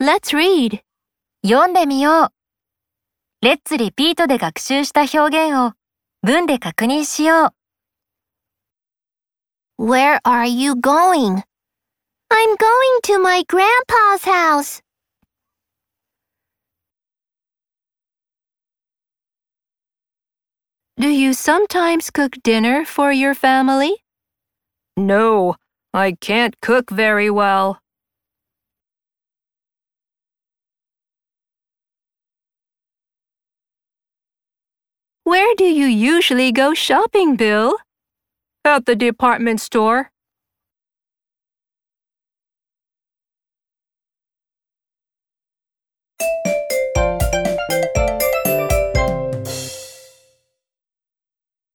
Let's read. 読んでみよう。レッツリピートで学習した表現を文で確認しよう。 Where are you going? I'm going to my grandpa's house. Do you sometimes cook dinner for your family? No, I can't cook very well. Where do you usually go shopping, Bill? At the department store.